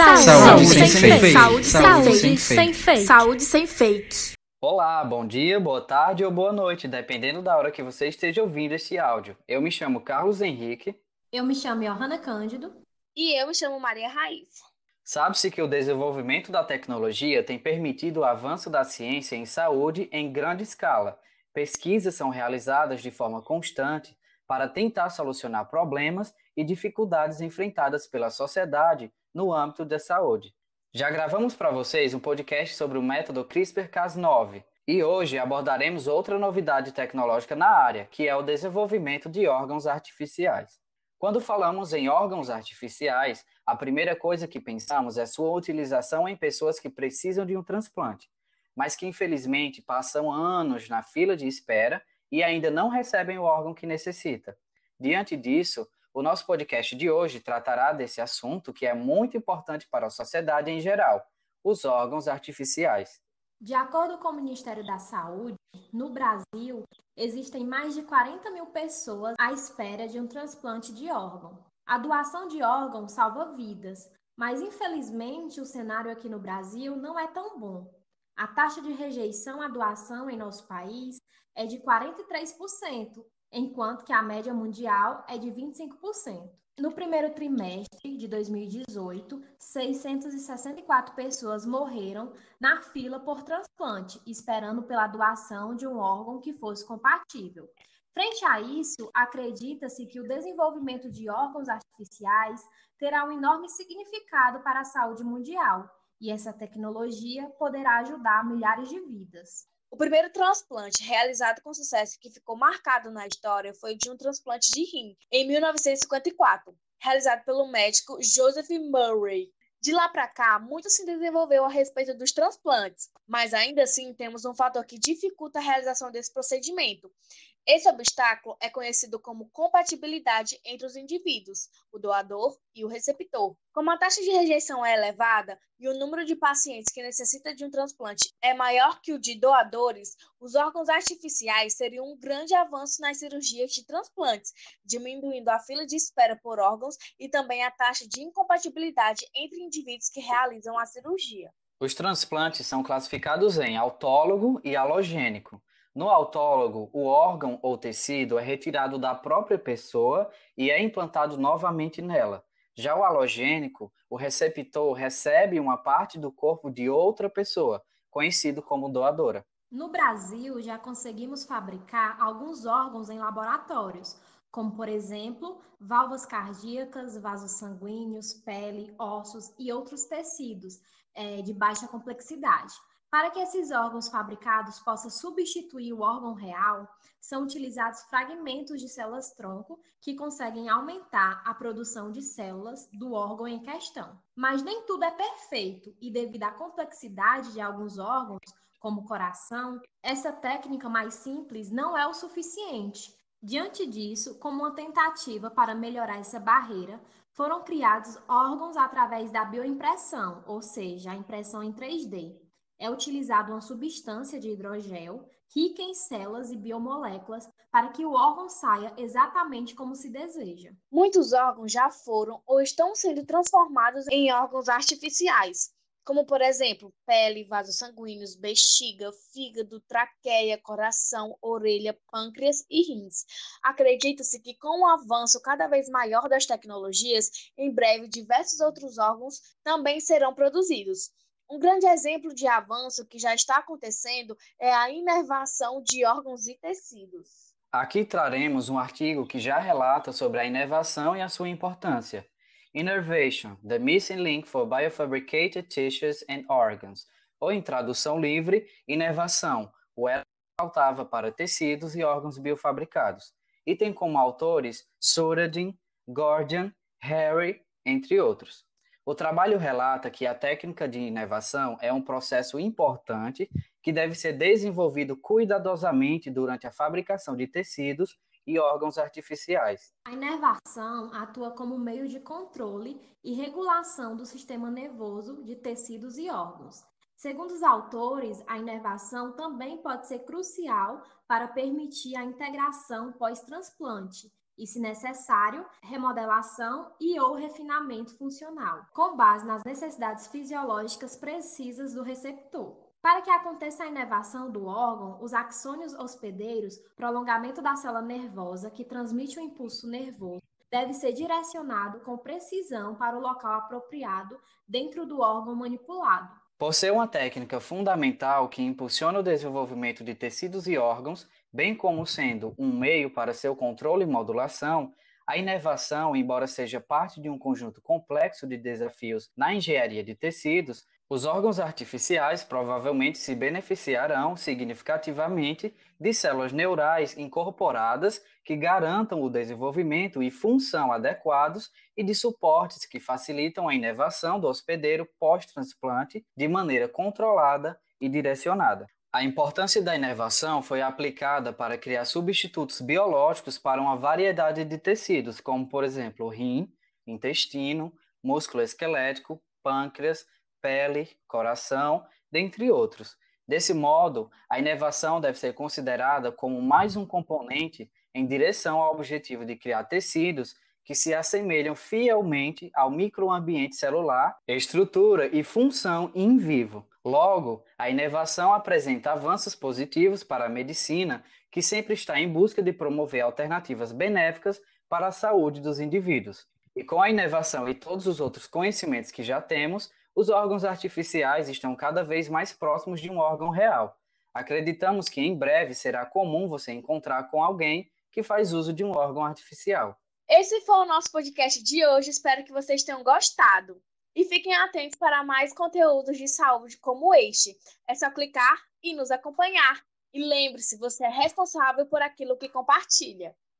Saúde, Saúde sem, sem fake. fake. Saúde, Saúde sem, sem sem fake. Saúde sem fake. Olá, bom dia, boa tarde ou boa noite, dependendo da hora que você esteja ouvindo esse áudio. Eu me chamo Carlos Henrique. Eu me chamo Johanna Cândido. E eu me chamo Maria Raiz. Sabe-se que o desenvolvimento da tecnologia tem permitido o avanço da ciência em saúde em grande escala. Pesquisas são realizadas de forma constante para tentar solucionar problemas e dificuldades enfrentadas pela sociedade no âmbito da saúde. Já gravamos para vocês um podcast sobre o método CRISPR-Cas9 e hoje abordaremos outra novidade tecnológica na área, que é o desenvolvimento de órgãos artificiais. Quando falamos em órgãos artificiais, a primeira coisa que pensamos é sua utilização em pessoas que precisam de um transplante, mas que infelizmente passam anos na fila de espera e ainda não recebem o órgão que necessita. Diante disso, o nosso podcast de hoje tratará desse assunto que é muito importante para a sociedade em geral, os órgãos artificiais. De acordo com o Ministério da Saúde, no Brasil, existem mais de 40 mil pessoas à espera de um transplante de órgão. A doação de órgãos salva vidas, mas infelizmente o cenário aqui no Brasil não é tão bom. A taxa de rejeição à doação em nosso país é de 43%, enquanto que a média mundial é de 25%. No primeiro trimestre de 2018, 664 pessoas morreram na fila por transplante, esperando pela doação de um órgão que fosse compatível. Frente a isso, acredita-se que o desenvolvimento de órgãos artificiais terá um enorme significado para a saúde mundial, e essa tecnologia poderá ajudar milhares de vidas. O primeiro transplante realizado com sucesso que ficou marcado na história foi de um transplante de rim, em 1954, realizado pelo médico Joseph Murray. De lá para cá, muito se desenvolveu a respeito dos transplantes, mas ainda assim temos um fator que dificulta a realização desse procedimento. Esse obstáculo é conhecido como compatibilidade entre os indivíduos, o doador e o receptor. Como a taxa de rejeição é elevada e o número de pacientes que necessita de um transplante é maior que o de doadores, os órgãos artificiais seriam um grande avanço nas cirurgias de transplantes, diminuindo a fila de espera por órgãos e também a taxa de incompatibilidade entre indivíduos que realizam a cirurgia. Os transplantes são classificados em autólogo e halogênico. No autólogo, o órgão ou tecido é retirado da própria pessoa e é implantado novamente nela. Já o halogênico, o receptor recebe uma parte do corpo de outra pessoa, conhecido como doadora. No Brasil, já conseguimos fabricar alguns órgãos em laboratórios, como, por exemplo, válvulas cardíacas, vasos sanguíneos, pele, ossos e outros tecidos é, de baixa complexidade. Para que esses órgãos fabricados possam substituir o órgão real, são utilizados fragmentos de células-tronco que conseguem aumentar a produção de células do órgão em questão. Mas nem tudo é perfeito e, devido à complexidade de alguns órgãos, como o coração, essa técnica mais simples não é o suficiente. Diante disso, como uma tentativa para melhorar essa barreira, foram criados órgãos através da bioimpressão, ou seja, a impressão em 3D é utilizada uma substância de hidrogel rica em células e biomoléculas para que o órgão saia exatamente como se deseja. Muitos órgãos já foram ou estão sendo transformados em órgãos artificiais, como por exemplo, pele, vasos sanguíneos, bexiga, fígado, traqueia, coração, orelha, pâncreas e rins. Acredita-se que com o avanço cada vez maior das tecnologias, em breve diversos outros órgãos também serão produzidos. Um grande exemplo de avanço que já está acontecendo é a inervação de órgãos e tecidos. Aqui traremos um artigo que já relata sobre a inervação e a sua importância. Innervation, the missing link for biofabricated tissues and organs, ou em tradução livre, inervação, o elo faltava para tecidos e órgãos biofabricados. E tem como autores Suradin, Gordian, Harry, entre outros. O trabalho relata que a técnica de inervação é um processo importante que deve ser desenvolvido cuidadosamente durante a fabricação de tecidos e órgãos artificiais. A inervação atua como meio de controle e regulação do sistema nervoso de tecidos e órgãos. Segundo os autores, a inervação também pode ser crucial para permitir a integração pós-transplante e, se necessário, remodelação e ou refinamento funcional, com base nas necessidades fisiológicas precisas do receptor. Para que aconteça a inervação do órgão, os axônios hospedeiros, prolongamento da célula nervosa que transmite o impulso nervoso, deve ser direcionado com precisão para o local apropriado dentro do órgão manipulado. Por ser uma técnica fundamental que impulsiona o desenvolvimento de tecidos e órgãos, bem como sendo um meio para seu controle e modulação, a inervação, embora seja parte de um conjunto complexo de desafios na engenharia de tecidos, os órgãos artificiais provavelmente se beneficiarão significativamente de células neurais incorporadas que garantam o desenvolvimento e função adequados e de suportes que facilitam a inervação do hospedeiro pós-transplante de maneira controlada e direcionada. A importância da inervação foi aplicada para criar substitutos biológicos para uma variedade de tecidos, como, por exemplo, rim, intestino, músculo esquelético, pâncreas, pele, coração, dentre outros. Desse modo, a inervação deve ser considerada como mais um componente em direção ao objetivo de criar tecidos que se assemelham fielmente ao microambiente celular, estrutura e função in vivo. Logo, a inervação apresenta avanços positivos para a medicina, que sempre está em busca de promover alternativas benéficas para a saúde dos indivíduos. E com a inervação e todos os outros conhecimentos que já temos, os órgãos artificiais estão cada vez mais próximos de um órgão real. Acreditamos que em breve será comum você encontrar com alguém que faz uso de um órgão artificial. Esse foi o nosso podcast de hoje. Espero que vocês tenham gostado. E fiquem atentos para mais conteúdos de saúde como este. É só clicar e nos acompanhar. E lembre-se, você é responsável por aquilo que compartilha.